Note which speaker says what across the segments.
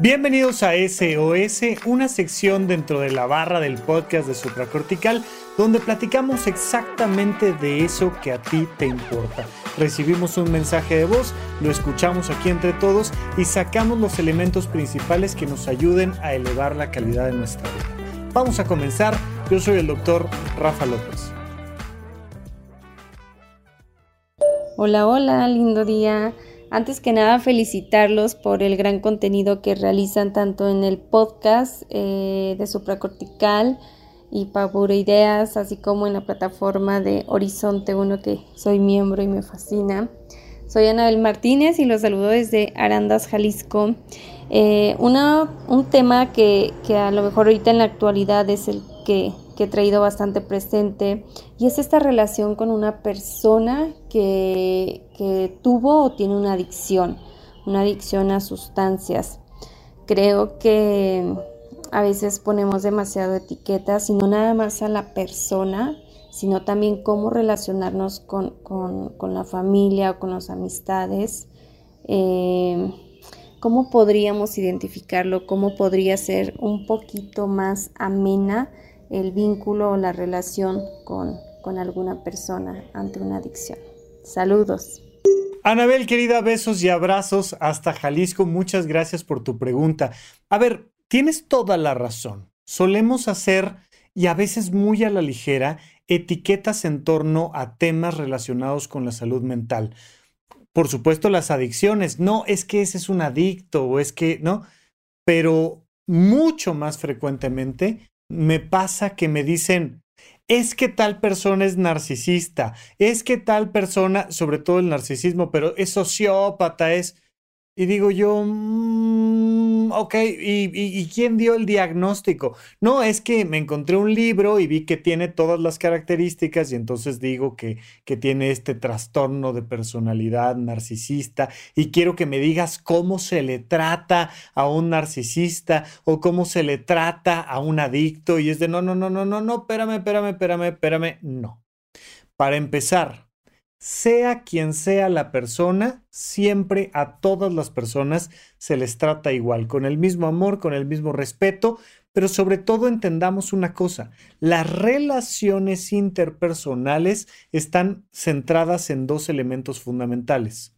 Speaker 1: Bienvenidos a SOS, una sección dentro de la barra del podcast de Supracortical, donde platicamos exactamente de eso que a ti te importa. Recibimos un mensaje de voz, lo escuchamos aquí entre todos y sacamos los elementos principales que nos ayuden a elevar la calidad de nuestra vida. Vamos a comenzar. Yo soy el doctor Rafa López.
Speaker 2: Hola, hola, lindo día. Antes que nada, felicitarlos por el gran contenido que realizan tanto en el podcast eh, de Supracortical y Paburo Ideas, así como en la plataforma de Horizonte 1, que soy miembro y me fascina. Soy Anabel Martínez y los saludo desde Arandas, Jalisco. Eh, un tema que, que a lo mejor ahorita en la actualidad es el que que he traído bastante presente y es esta relación con una persona que, que tuvo o tiene una adicción, una adicción a sustancias. Creo que a veces ponemos demasiado etiquetas y no nada más a la persona, sino también cómo relacionarnos con, la familia o con las amistades. Eh, ¿Cómo podríamos identificarlo? ¿Cómo podría ser un poquito más amena el vínculo o la relación con, con alguna persona ante una adicción. Saludos.
Speaker 1: Anabel, querida, besos y abrazos hasta Jalisco. Muchas gracias por tu pregunta. A ver, tienes toda la razón. Solemos hacer, y a veces muy a la ligera, etiquetas en torno a temas relacionados con la salud mental. Por supuesto, las adicciones. No, es que ese es un adicto o es que, ¿no? Pero mucho más frecuentemente me pasa que me dicen, es que tal persona es narcisista, es que tal persona, sobre todo el narcisismo, pero es sociópata, es... Y digo yo, mm, ok, ¿y, quién dio el diagnóstico? No, es que me encontré un libro y vi que tiene todas las características y entonces digo que, que tiene este trastorno de personalidad narcisista y quiero que me digas cómo se le trata a un narcisista o cómo se le trata a un adicto y es de, no, no, no, no, no, no, espérame, espérame, espérame, espérame, no. Para empezar, sea quien sea la persona, siempre a todas las personas se les trata igual, con el mismo amor, con el mismo respeto, pero sobre todo entendamos una cosa, las relaciones interpersonales están centradas en dos elementos fundamentales,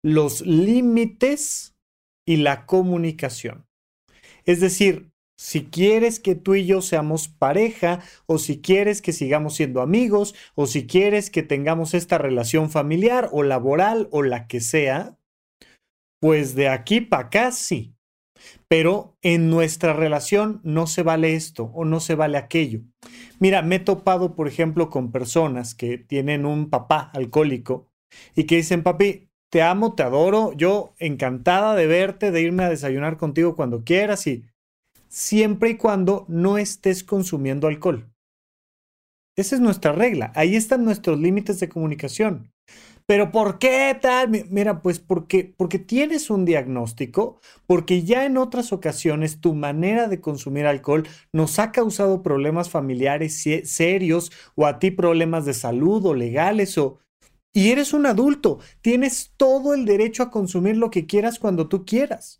Speaker 1: los límites y la comunicación. Es decir, si quieres que tú y yo seamos pareja, o si quieres que sigamos siendo amigos, o si quieres que tengamos esta relación familiar o laboral o la que sea, pues de aquí para acá sí. Pero en nuestra relación no se vale esto o no se vale aquello. Mira, me he topado, por ejemplo, con personas que tienen un papá alcohólico y que dicen, papi, te amo, te adoro, yo encantada de verte, de irme a desayunar contigo cuando quieras y siempre y cuando no estés consumiendo alcohol. Esa es nuestra regla. Ahí están nuestros límites de comunicación. Pero ¿por qué tal? Mira, pues porque, porque tienes un diagnóstico, porque ya en otras ocasiones tu manera de consumir alcohol nos ha causado problemas familiares serios o a ti problemas de salud o legales o... Y eres un adulto, tienes todo el derecho a consumir lo que quieras cuando tú quieras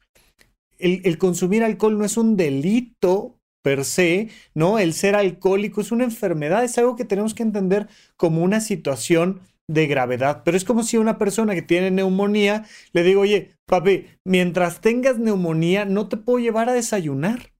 Speaker 1: el, consumir alcohol no es un delito per se, ¿no? El ser alcohólico es una enfermedad, es algo que tenemos que entender como una situación de gravedad. Pero es como si una persona que tiene neumonía le digo, oye, papi, mientras tengas neumonía, no te puedo llevar a desayunar.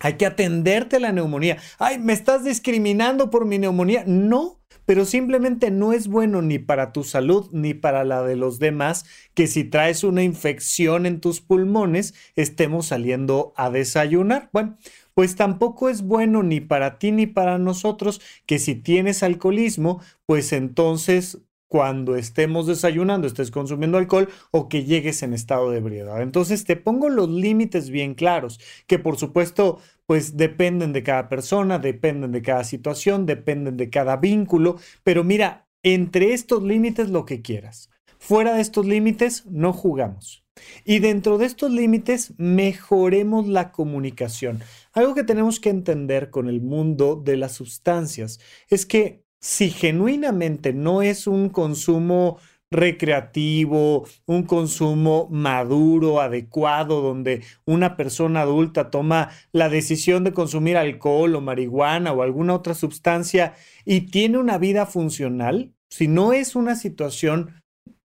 Speaker 1: Hay que atenderte la neumonía. Ay, ¿me estás discriminando por mi neumonía? No, pero simplemente no es bueno ni para tu salud ni para la de los demás que si traes una infección en tus pulmones estemos saliendo a desayunar. Bueno, pues tampoco es bueno ni para ti ni para nosotros que si tienes alcoholismo, pues entonces cuando estemos desayunando estés consumiendo alcohol o que llegues en estado de ebriedad. Entonces te pongo los límites bien claros, que por supuesto pues dependen de cada persona, dependen de cada situación, dependen de cada vínculo, pero mira, entre estos límites lo que quieras. Fuera de estos límites no jugamos. Y dentro de estos límites mejoremos la comunicación. Algo que tenemos que entender con el mundo de las sustancias es que si genuinamente no es un consumo recreativo, un consumo maduro, adecuado, donde una persona adulta toma la decisión de consumir alcohol o marihuana o alguna otra sustancia y tiene una vida funcional, si no es una situación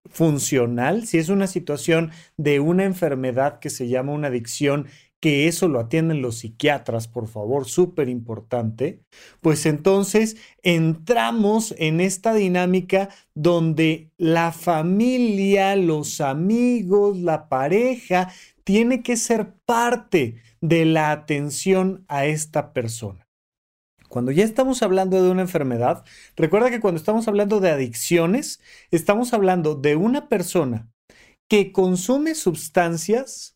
Speaker 1: funcional, si es una situación de una enfermedad que se llama una adicción que eso lo atienden los psiquiatras, por favor, súper importante, pues entonces entramos en esta dinámica donde la familia, los amigos, la pareja, tiene que ser parte de la atención a esta persona. Cuando ya estamos hablando de una enfermedad, recuerda que cuando estamos hablando de adicciones, estamos hablando de una persona que consume sustancias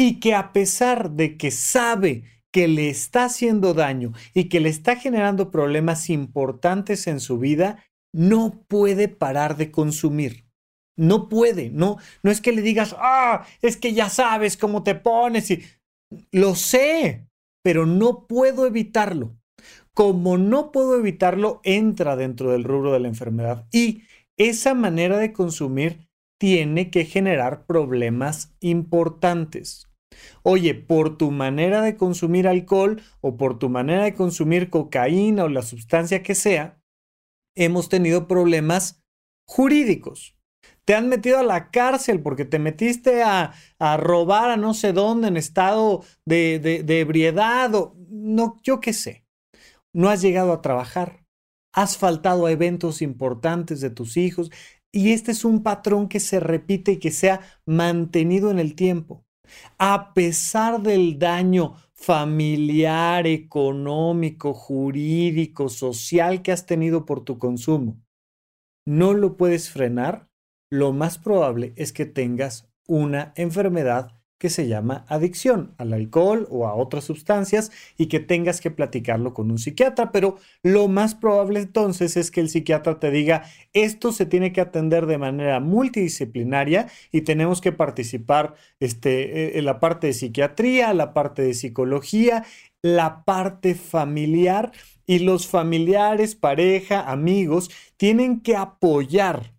Speaker 1: y que a pesar de que sabe que le está haciendo daño y que le está generando problemas importantes en su vida, no puede parar de consumir. No puede, no, no es que le digas, ah, es que ya sabes cómo te pones y lo sé, pero no puedo evitarlo. Como no puedo evitarlo, entra dentro del rubro de la enfermedad y esa manera de consumir tiene que generar problemas importantes. Oye, por tu manera de consumir alcohol o por tu manera de consumir cocaína o la sustancia que sea, hemos tenido problemas jurídicos. Te han metido a la cárcel porque te metiste a, robar a no sé dónde en estado de, de ebriedad o no, yo qué sé. No has llegado a trabajar. Has faltado a eventos importantes de tus hijos. Y este es un patrón que se repite y que se ha mantenido en el tiempo a pesar del daño familiar, económico, jurídico, social que has tenido por tu consumo, no lo puedes frenar, lo más probable es que tengas una enfermedad que se llama adicción al alcohol o a otras sustancias y que tengas que platicarlo con un psiquiatra, pero lo más probable entonces es que el psiquiatra te diga, esto se tiene que atender de manera multidisciplinaria y tenemos que participar este, eh, en la parte de psiquiatría, la parte de psicología, la parte familiar y los familiares, pareja, amigos, tienen que apoyar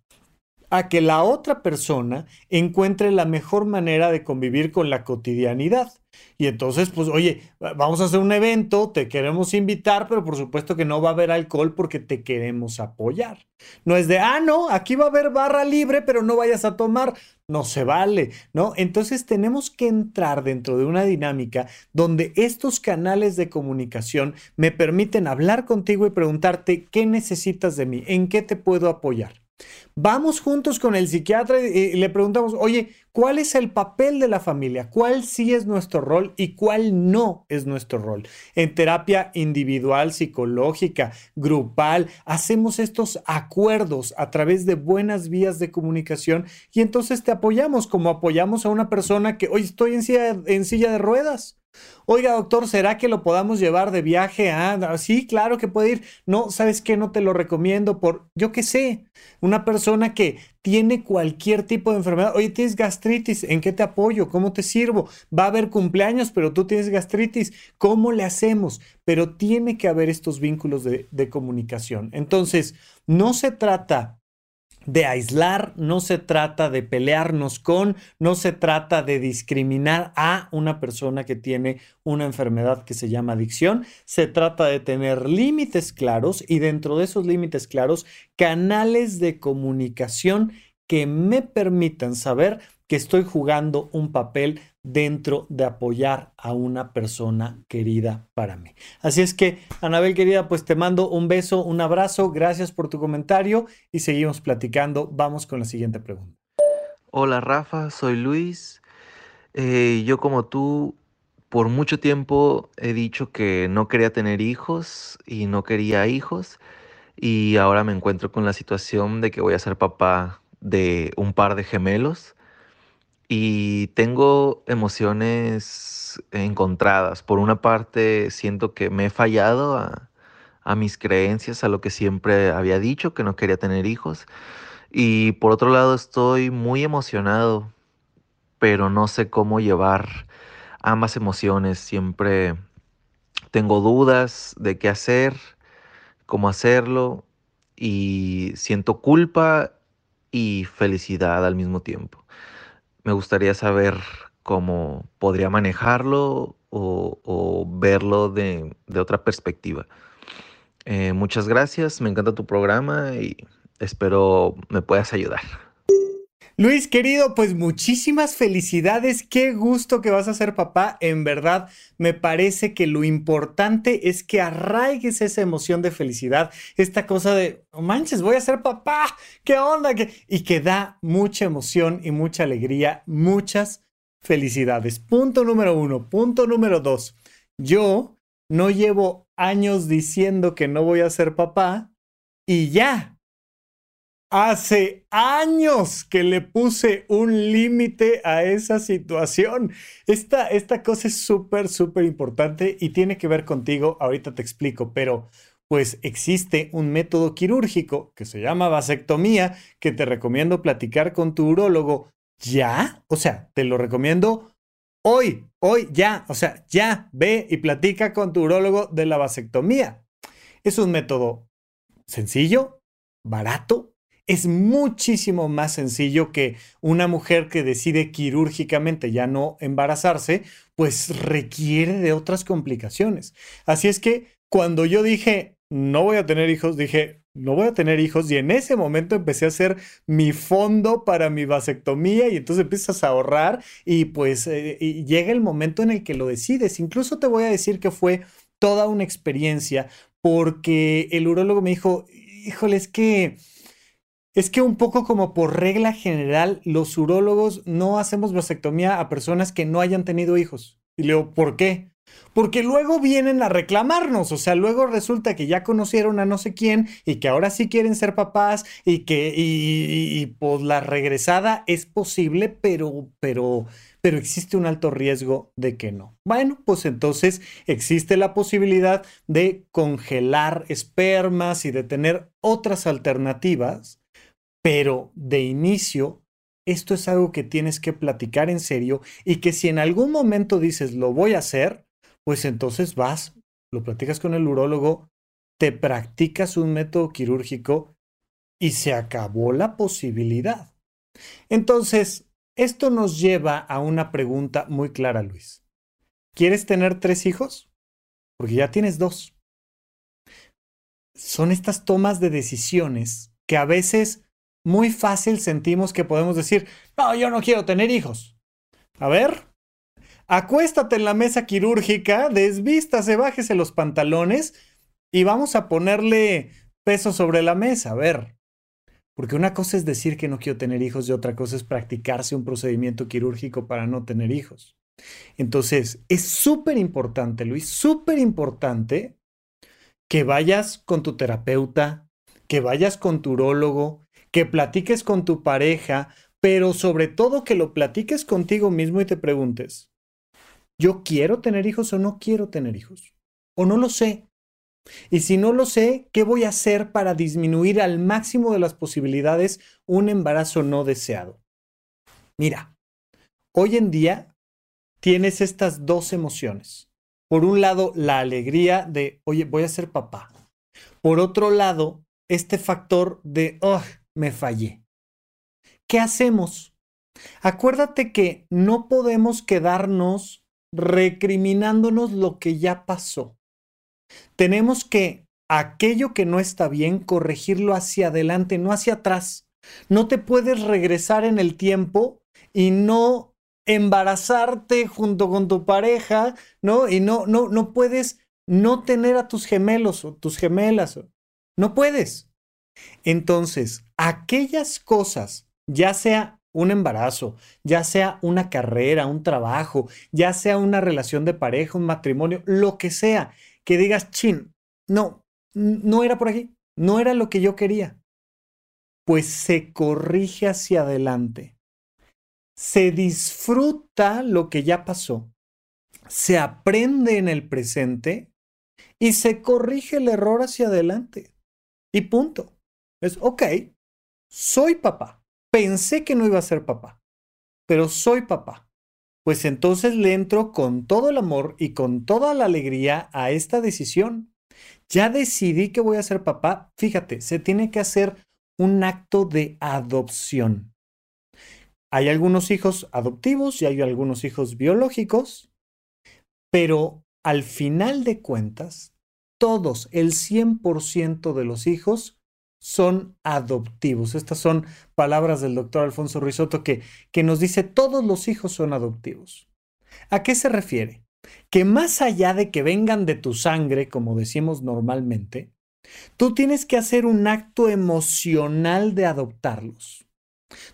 Speaker 1: a que la otra persona encuentre la mejor manera de convivir con la cotidianidad. Y entonces, pues, oye, vamos a hacer un evento, te queremos invitar, pero por supuesto que no va a haber alcohol porque te queremos apoyar. No es de, ah, no, aquí va a haber barra libre, pero no vayas a tomar. No se vale, ¿no? Entonces tenemos que entrar dentro de una dinámica donde estos canales de comunicación me permiten hablar contigo y preguntarte qué necesitas de mí, en qué te puedo apoyar. Vamos juntos con el psiquiatra y le preguntamos, oye, ¿cuál es el papel de la familia? ¿Cuál sí es nuestro rol y cuál no es nuestro rol? En terapia individual, psicológica, grupal, hacemos estos acuerdos a través de buenas vías de comunicación y entonces te apoyamos como apoyamos a una persona que hoy estoy en silla, en silla de ruedas. Oiga, doctor, ¿será que lo podamos llevar de viaje? Ah, sí, claro que puede ir. No, ¿sabes qué? No te lo recomiendo por, yo qué sé, una persona que tiene cualquier tipo de enfermedad. Oye, tienes gastritis, ¿en qué te apoyo? ¿Cómo te sirvo? Va a haber cumpleaños, pero tú tienes gastritis. ¿Cómo le hacemos? Pero tiene que haber estos vínculos de, de comunicación. Entonces, no se trata de aislar, no se trata de pelearnos con, no se trata de discriminar a una persona que tiene una enfermedad que se llama adicción, se trata de tener límites claros y dentro de esos límites claros, canales de comunicación que me permitan saber que estoy jugando un papel dentro de apoyar a una persona querida para mí. Así es que, Anabel querida, pues te mando un beso, un abrazo, gracias por tu comentario y seguimos platicando. Vamos con la siguiente pregunta.
Speaker 3: Hola Rafa, soy Luis. Eh, yo como tú, por mucho tiempo he dicho que no quería tener hijos y no quería hijos y ahora me encuentro con la situación de que voy a ser papá de un par de gemelos y tengo emociones encontradas. Por una parte, siento que me he fallado a, mis creencias, a lo que siempre había dicho, que no quería tener hijos. Y por otro lado, estoy muy emocionado, pero no sé cómo llevar ambas emociones. Siempre tengo dudas de qué hacer, cómo hacerlo, y siento culpa y felicidad al mismo tiempo. Me gustaría saber cómo podría manejarlo o, verlo de, otra perspectiva. Eh, muchas gracias, me encanta tu programa y espero me puedas ayudar.
Speaker 1: Luis, querido, pues muchísimas felicidades. Qué gusto que vas a ser papá. En verdad, me parece que lo importante es que arraigues esa emoción de felicidad, esta cosa de, oh manches, voy a ser papá. ¿Qué onda? Y que da mucha emoción y mucha alegría. Muchas felicidades. Punto número uno. Punto número dos. Yo no llevo años diciendo que no voy a ser papá y ya, Hace años que le puse un límite a esa situación. Esta, esta cosa es súper, súper importante y tiene que ver contigo. Ahorita te explico, pero pues existe un método quirúrgico que se llama vasectomía que te recomiendo platicar con tu urólogo ya. O sea, te lo recomiendo hoy, hoy, ya. O sea, ya ve y platica con tu urólogo de la vasectomía. Es un método sencillo, barato es muchísimo más sencillo que una mujer que decide quirúrgicamente ya no embarazarse, pues requiere de otras complicaciones. Así es que cuando yo dije, no voy a tener hijos, dije, no voy a tener hijos y en ese momento empecé a hacer mi fondo para mi vasectomía y entonces empiezas a ahorrar y pues eh, llega el momento en el que lo decides. Incluso te voy a decir que fue toda una experiencia porque el urólogo me dijo, híjole, es que es que un poco como por regla general, los urólogos no hacemos vasectomía a personas que no hayan tenido hijos. Y le digo, ¿por qué? Porque luego vienen a reclamarnos, o sea, luego resulta que ya conocieron a no sé quién y que ahora sí quieren ser papás y que, y, pues la regresada es posible, pero, pero, pero existe un alto riesgo de que no. Bueno, pues entonces existe la posibilidad de congelar espermas y de tener otras alternativas pero de inicio, esto es algo que tienes que platicar en serio y que si en algún momento dices lo voy a hacer, pues entonces vas, lo platicas con el urólogo, te practicas un método quirúrgico y se acabó la posibilidad. Entonces, esto nos lleva a una pregunta muy clara, Luis. ¿Quieres tener tres hijos? Porque ya tienes dos. Son estas tomas de decisiones que a veces muy fácil sentimos que podemos decir, no, yo no quiero tener hijos. A ver, acuéstate en la mesa quirúrgica, desvístase, bájese los pantalones y vamos a ponerle peso sobre la mesa. A ver, porque una cosa es decir que no quiero tener hijos y otra cosa es practicarse un procedimiento quirúrgico para no tener hijos. Entonces, es súper importante, Luis, súper importante que vayas con tu terapeuta, que vayas con tu urólogo, que platiques con tu pareja, pero sobre todo que lo platiques contigo mismo y te preguntes, ¿yo quiero tener hijos o no quiero tener hijos? ¿O no lo sé? Y si no lo sé, ¿qué voy a hacer para disminuir al máximo de las posibilidades un embarazo no deseado? Mira, hoy en día tienes estas dos emociones. Por un lado, la alegría de, oye, voy a ser papá. Por otro lado, este factor de, oh, me fallé. ¿Qué hacemos? Acuérdate que no podemos quedarnos recriminándonos lo que ya pasó. Tenemos que aquello que no está bien, corregirlo hacia adelante, no hacia atrás. No te puedes regresar en el tiempo y no embarazarte junto con tu pareja, ¿no? Y no, no, no puedes no tener a tus gemelos o tus gemelas. No puedes. Entonces, aquellas cosas, ya sea un embarazo, ya sea una carrera, un trabajo, ya sea una relación de pareja, un matrimonio, lo que sea, que digas, chin, no, no era por aquí, no era lo que yo quería. Pues se corrige hacia adelante. Se disfruta lo que ya pasó. Se aprende en el presente y se corrige el error hacia adelante. Y punto. Es, ok, soy papá. Pensé que no iba a ser papá, pero soy papá. Pues entonces le entro con todo el amor y con toda la alegría a esta decisión. Ya decidí que voy a ser papá. Fíjate, se tiene que hacer un acto de adopción. Hay algunos hijos adoptivos y hay algunos hijos biológicos, pero al final de cuentas, todos, el 100% de los hijos son adoptivos. Estas son palabras del doctor Alfonso Ruizotto que, que nos dice todos los hijos son adoptivos. ¿A qué se refiere? Que más allá de que vengan de tu sangre, como decimos normalmente, tú tienes que hacer un acto emocional de adoptarlos.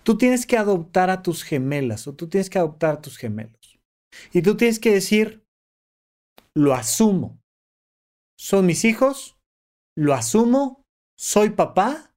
Speaker 1: Tú tienes que adoptar a tus gemelas o tú tienes que adoptar a tus gemelos. Y tú tienes que decir, lo asumo. Son mis hijos, lo asumo, soy papá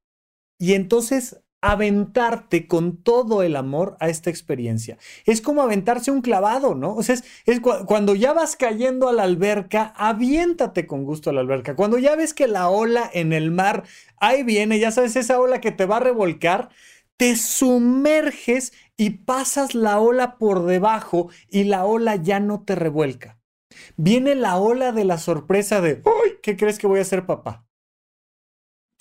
Speaker 1: y entonces aventarte con todo el amor a esta experiencia. Es como aventarse un clavado, ¿no? O sea, es, cuando ya vas cayendo a la alberca, aviéntate con gusto a la alberca. Cuando ya ves que la ola en el mar, ahí viene, ya sabes, esa ola que te va a revolcar, te sumerges y pasas la ola por debajo y la ola ya no te revuelca. Viene la ola de la sorpresa de, ¡ay! ¿Qué crees que voy a hacer papá?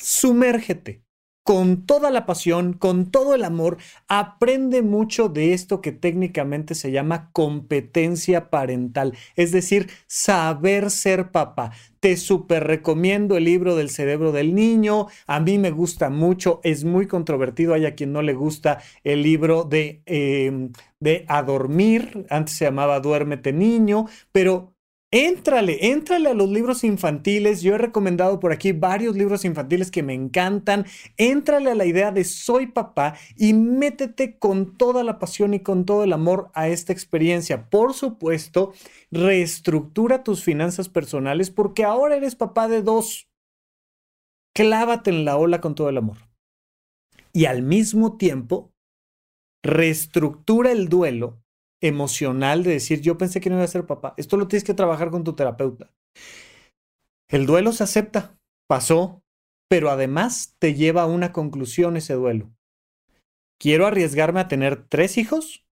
Speaker 1: Sumérgete. Con toda la pasión, con todo el amor, aprende mucho de esto que técnicamente se llama competencia parental, es decir, saber ser papá. Te súper recomiendo el libro del cerebro del niño, a mí me gusta mucho, es muy controvertido, hay a quien no le gusta el libro de, eh, de A Dormir, antes se llamaba Duérmete Niño, pero Éntrale, éntrale a los libros infantiles. Yo he recomendado por aquí varios libros infantiles que me encantan. Éntrale a la idea de soy papá y métete con toda la pasión y con todo el amor a esta experiencia. Por supuesto, reestructura tus finanzas personales porque ahora eres papá de dos. Clávate en la ola con todo el amor. Y al mismo tiempo, reestructura el duelo emocional de decir, yo pensé que no iba a ser papá. Esto lo tienes que trabajar con tu terapeuta. El duelo se acepta, pasó, pero además te lleva a una conclusión ese duelo. ¿Quiero arriesgarme a tener tres hijos?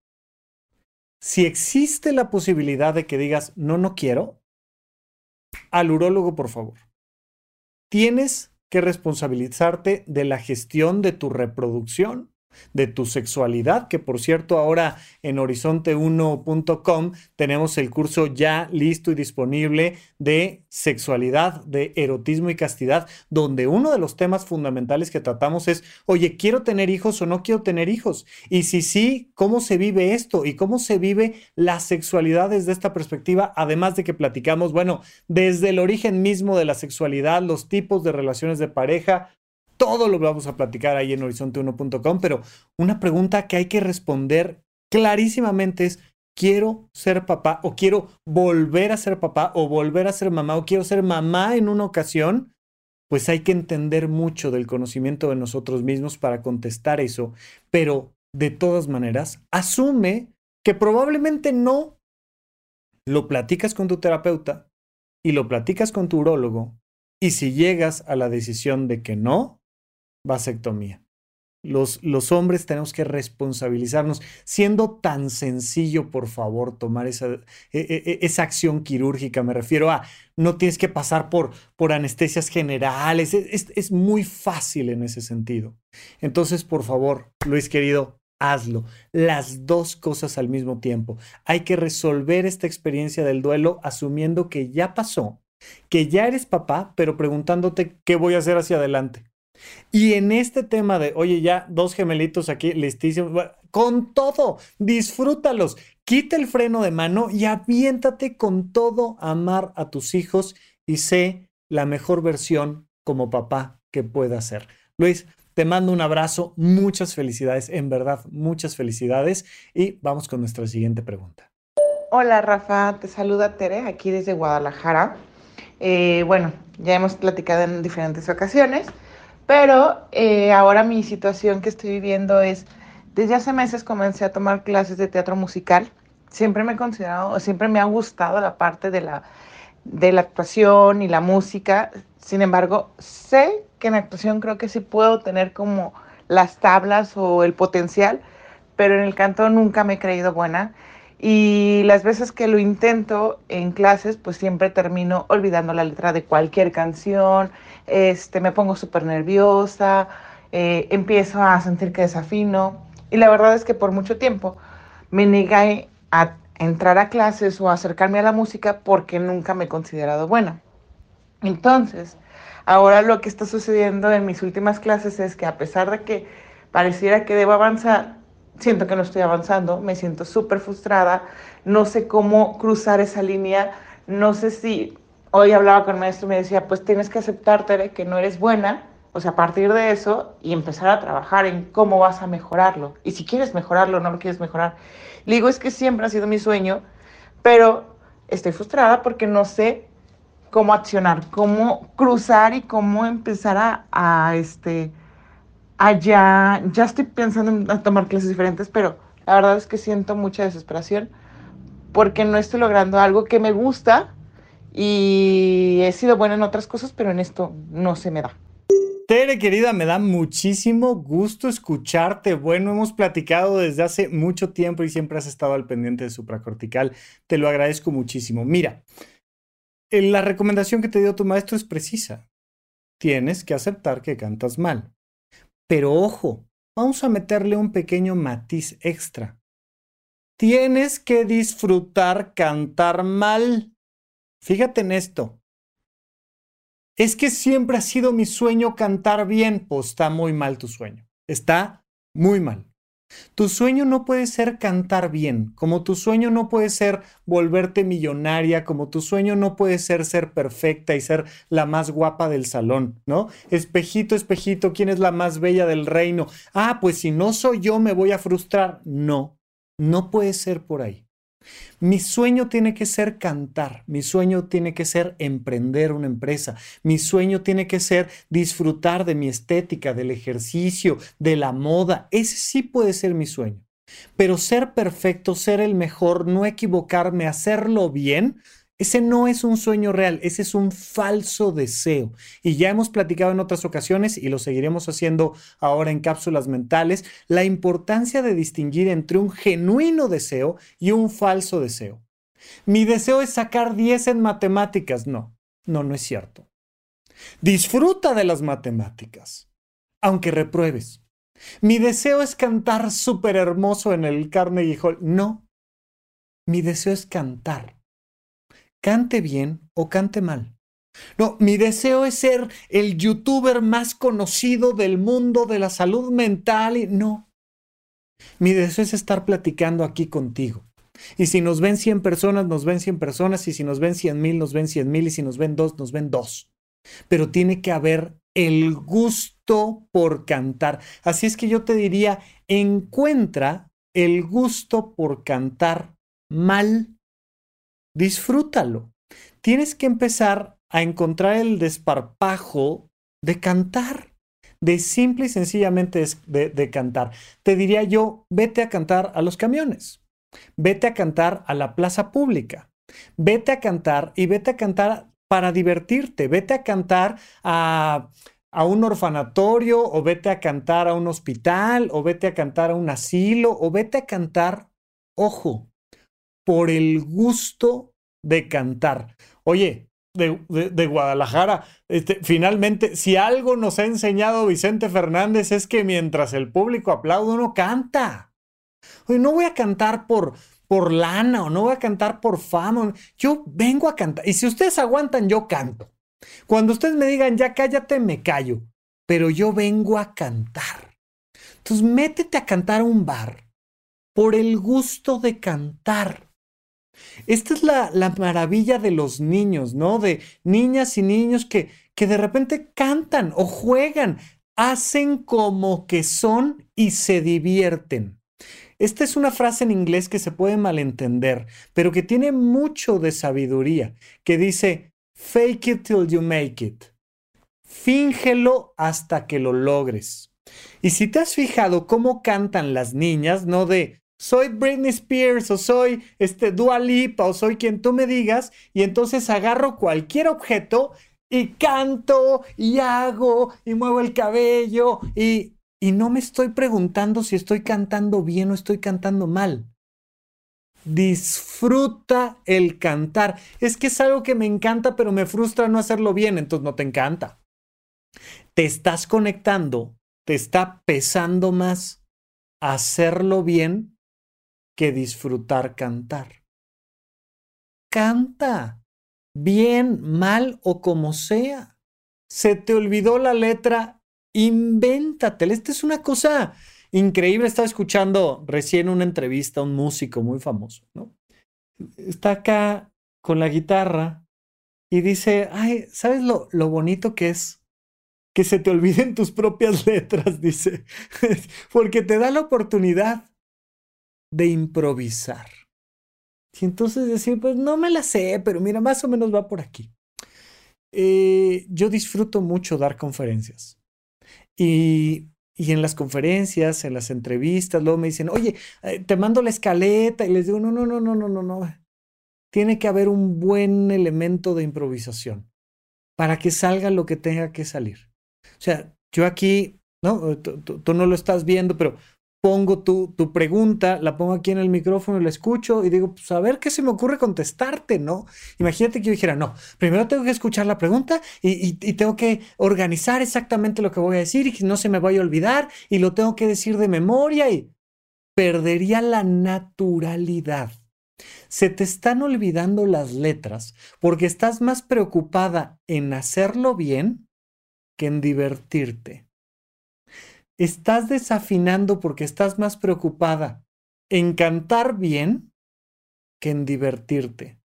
Speaker 1: Si existe la posibilidad de que digas, no, no quiero, al urólogo, por favor. Tienes que responsabilizarte de la gestión de tu reproducción de tu sexualidad, que por cierto ahora en horizonte1.com tenemos el curso ya listo y disponible de sexualidad, de erotismo y castidad, donde uno de los temas fundamentales que tratamos es, oye, ¿quiero tener hijos o no quiero tener hijos? Y si sí, ¿cómo se vive esto? ¿Y cómo se vive la sexualidad desde esta perspectiva? Además de que platicamos, bueno, desde el origen mismo de la sexualidad, los tipos de relaciones de pareja, todo lo vamos a platicar ahí en horizonte1.com, pero una pregunta que hay que responder clarísimamente es, quiero ser papá o quiero volver a ser papá o volver a ser mamá o quiero ser mamá en una ocasión, pues hay que entender mucho del conocimiento de nosotros mismos para contestar eso, pero de todas maneras, asume que probablemente no. Lo platicas con tu terapeuta y lo platicas con tu urólogo y si llegas a la decisión de que no, vasectomía. Los, los, hombres tenemos que responsabilizarnos, siendo tan sencillo, por favor, tomar esa, e, e, e, esa acción quirúrgica. Me refiero a, no tienes que pasar por, por anestesias generales, es, es muy fácil en ese sentido. Entonces, por favor, Luis querido, hazlo. Las dos cosas al mismo tiempo. Hay que resolver esta experiencia del duelo asumiendo que ya pasó, que ya eres papá, pero preguntándote qué voy a hacer hacia adelante. Y en este tema de, oye, ya dos gemelitos aquí, listísimos, con todo, disfrútalos, quita el freno de mano y aviéntate con todo amar a tus hijos y sé la mejor versión como papá que pueda ser. Luis, te mando un abrazo, muchas felicidades, en verdad, muchas felicidades y vamos con nuestra siguiente pregunta.
Speaker 4: Hola Rafa, te saluda Tere aquí desde Guadalajara. Eh, bueno, ya hemos platicado en diferentes ocasiones. Pero eh, ahora mi situación que estoy viviendo es, desde hace meses comencé a tomar clases de teatro musical. Siempre me he considerado, siempre me ha gustado la parte de la, de la actuación y la música. Sin embargo, sé que en actuación creo que sí puedo tener como las tablas o el potencial, pero en el canto nunca me he creído buena. Y las veces que lo intento en clases, pues siempre termino olvidando la letra de cualquier canción, este, me pongo súper nerviosa, eh, empiezo a sentir que desafino y la verdad es que por mucho tiempo me negué a entrar a clases o acercarme a la música porque nunca me he considerado buena. Entonces, ahora lo que está sucediendo en mis últimas clases es que a pesar de que pareciera que debo avanzar, siento que no estoy avanzando, me siento súper frustrada, no sé cómo cruzar esa línea, no sé si hoy hablaba con el maestro y me decía, pues tienes que aceptarte que no eres buena, o sea, partir de eso y empezar a trabajar en cómo vas a mejorarlo. Y si quieres mejorarlo, no lo quieres mejorar. Le digo, es que siempre ha sido mi sueño, pero estoy frustrada porque no sé cómo accionar, cómo cruzar y cómo empezar a, a este, allá, ya estoy pensando en tomar clases diferentes, pero la verdad es que siento mucha desesperación porque no estoy logrando algo que me gusta y he sido buena en otras cosas, pero en esto no se me da.
Speaker 1: Tere, querida, me da muchísimo gusto escucharte. Bueno, hemos platicado desde hace mucho tiempo y siempre has estado al pendiente de supracortical. Te lo agradezco muchísimo. Mira, eh, la recomendación que te dio tu maestro es precisa. Tienes que aceptar que cantas mal. Pero ojo, vamos a meterle un pequeño matiz extra. Tienes que disfrutar cantar mal. Fíjate en esto. Es que siempre ha sido mi sueño cantar bien. Pues está muy mal tu sueño. Está muy mal. Tu sueño no puede ser cantar bien, como tu sueño no puede ser volverte millonaria, como tu sueño no puede ser ser perfecta y ser la más guapa del salón, ¿no? Espejito, espejito, ¿quién es la más bella del reino? Ah, pues si no soy yo me voy a frustrar. No, no puede ser por ahí. Mi sueño tiene que ser cantar, mi sueño tiene que ser emprender una empresa, mi sueño tiene que ser disfrutar de mi estética, del ejercicio, de la moda. Ese sí puede ser mi sueño. Pero ser perfecto, ser el mejor, no equivocarme, hacerlo bien, ese no es un sueño real, ese es un falso deseo. Y ya hemos platicado en otras ocasiones y lo seguiremos haciendo ahora en cápsulas mentales, la importancia de distinguir entre un genuino deseo y un falso deseo. Mi deseo es sacar 10 en matemáticas. No, no, no es cierto. Disfruta de las matemáticas, aunque repruebes. Mi deseo es cantar súper hermoso en el Carnegie Hall. No, mi deseo es cantar cante bien o cante mal. No, mi deseo es ser el youtuber más conocido del mundo de la salud mental y no. Mi deseo es estar platicando aquí contigo. Y si nos ven 100 personas, nos ven 100 personas, y si nos ven 100 mil, nos ven 100 mil, y si nos ven dos, nos ven dos. Pero tiene que haber el gusto por cantar. Así es que yo te diría, encuentra el gusto por cantar mal disfrútalo. Tienes que empezar a encontrar el desparpajo de cantar, de simple y sencillamente de, cantar. Te diría yo, vete a cantar a los camiones, vete a cantar a la plaza pública, vete a cantar y vete a cantar para divertirte, vete a cantar a, a un orfanatorio o vete a cantar a un hospital o vete a cantar a un asilo o vete a cantar, ojo, por el gusto de cantar. Oye, de, Guadalajara, este, finalmente, si algo nos ha enseñado Vicente Fernández es que mientras el público aplaude, uno canta. Oye, no voy a cantar por, por lana o no voy a cantar por fama. Yo vengo a cantar. Y si ustedes aguantan, yo canto. Cuando ustedes me digan, ya cállate, me callo. Pero yo vengo a cantar. Entonces, métete a cantar a un bar por el gusto de cantar. Esta es la, maravilla de los niños, ¿no? De niñas y niños que, que de repente cantan o juegan, hacen como que son y se divierten. Esta es una frase en inglés que se puede malentender, pero que tiene mucho de sabiduría, que dice, fake it till you make it. Fíngelo hasta que lo logres. Y si te has fijado cómo cantan las niñas, no de soy Britney Spears o soy este Dua Lipa o soy quien tú me digas y entonces agarro cualquier objeto y canto y hago y muevo el cabello y, y no me estoy preguntando si estoy cantando bien o estoy cantando mal. Disfruta el cantar. Es que es algo que me encanta, pero me frustra no hacerlo bien, entonces no te encanta. Te estás conectando te está pesando más hacerlo bien que disfrutar cantar. Canta, bien, mal o como sea. Se te olvidó la letra, invéntatela. Esta es una cosa increíble. Estaba escuchando recién una entrevista a un músico muy famoso, ¿no? Está acá con la guitarra y dice, ay, ¿sabes lo, lo bonito que es? Que se te olviden tus propias letras, dice, porque te da la oportunidad de improvisar. Y entonces decir, pues no me la sé, pero mira, más o menos va por aquí. Eh, yo disfruto mucho dar conferencias. Y, y, en las conferencias, en las entrevistas, luego me dicen, oye, eh, te mando la escaleta. Y les digo, no, no, no, no, no, no, no. Tiene que haber un buen elemento de improvisación para que salga lo que tenga que salir. O sea, yo aquí, ¿no? tú no lo estás viendo, pero pongo tu, tu, pregunta, la pongo aquí en el micrófono, la escucho y digo, pues a ver qué se me ocurre contestarte, ¿no? Imagínate que yo dijera, no, primero tengo que escuchar la pregunta y, y, tengo que organizar exactamente lo que voy a decir y que no se me vaya a olvidar y lo tengo que decir de memoria y perdería la naturalidad. Se te están olvidando las letras porque estás más preocupada en hacerlo bien que en divertirte estás desafinando porque estás más preocupada en cantar bien que en divertirte.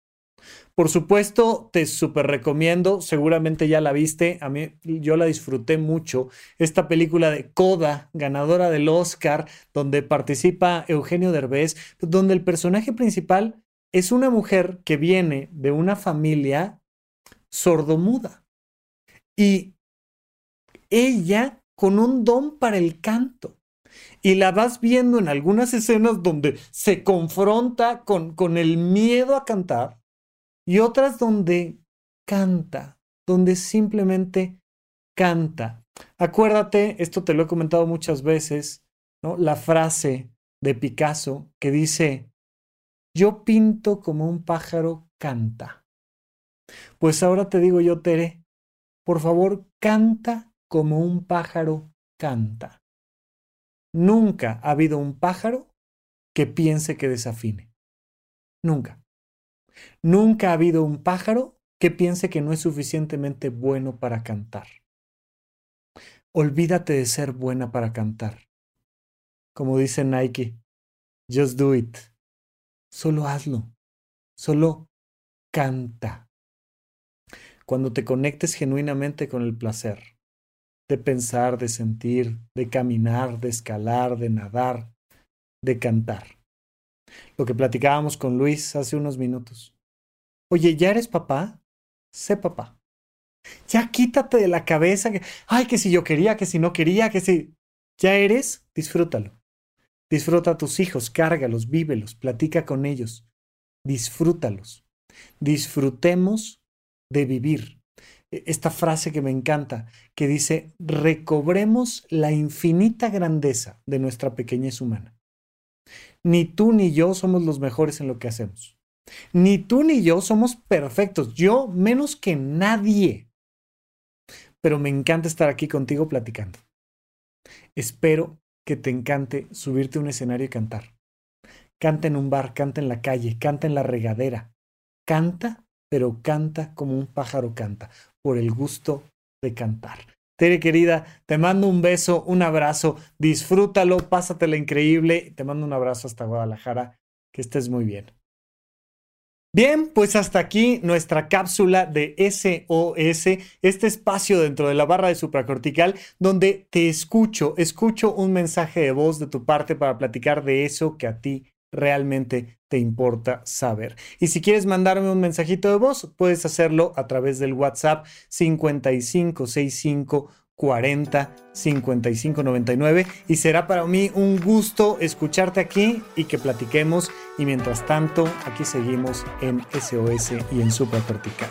Speaker 1: Por supuesto, te súper recomiendo, seguramente ya la viste, a mí yo la disfruté mucho, esta película de Coda, ganadora del Oscar, donde participa Eugenio Derbez, donde el personaje principal es una mujer que viene de una familia sordomuda. Y ella con un don para el canto. Y la vas viendo en algunas escenas donde se confronta con, con el miedo a cantar y otras donde canta, donde simplemente canta. Acuérdate, esto te lo he comentado muchas veces, ¿no? La frase de Picasso que dice, yo pinto como un pájaro canta. Pues ahora te digo yo, Tere, por favor, canta como un pájaro canta. Nunca ha habido un pájaro que piense que desafine. Nunca. Nunca ha habido un pájaro que piense que no es suficientemente bueno para cantar. Olvídate de ser buena para cantar. Como dice Nike, just do it. Solo hazlo. Solo canta. Cuando te conectes genuinamente con el placer, de pensar, de sentir, de caminar, de escalar, de nadar, de cantar. Lo que platicábamos con Luis hace unos minutos. Oye, ¿ya eres papá? Sé papá. Ya quítate de la cabeza que, ay, que si yo quería, que si no quería, que si ya eres, disfrútalo. Disfruta a tus hijos, cárgalos, vívelos, platica con ellos, disfrútalos. Disfrutemos de vivir. E, esta frase que me encanta, que dice, recobremos la infinita grandeza de nuestra pequeñez humana. Ni tú ni yo somos los mejores en lo que hacemos. Ni tú ni yo somos perfectos. Yo menos que nadie. Pero me encanta estar aquí contigo platicando. Espero que te encante subirte a un escenario y cantar. Canta en un bar, canta en la calle, canta en la regadera. Canta, pero canta como un pájaro canta por el gusto de cantar. Tere querida, te mando un beso, un abrazo, disfrútalo, pásatela increíble, te mando un abrazo hasta Guadalajara, que estés muy bien. Bien, pues hasta aquí nuestra cápsula de SOS, este espacio dentro de la barra de supracortical donde te escucho, escucho un mensaje de voz de tu parte para platicar de eso que a ti realmente te importa saber. Y si quieres mandarme un mensajito de voz, puedes hacerlo a través del WhatsApp 5565 40 55 99 y será para mí un gusto escucharte aquí y que platiquemos y mientras tanto aquí seguimos en SOS y en Supracortical.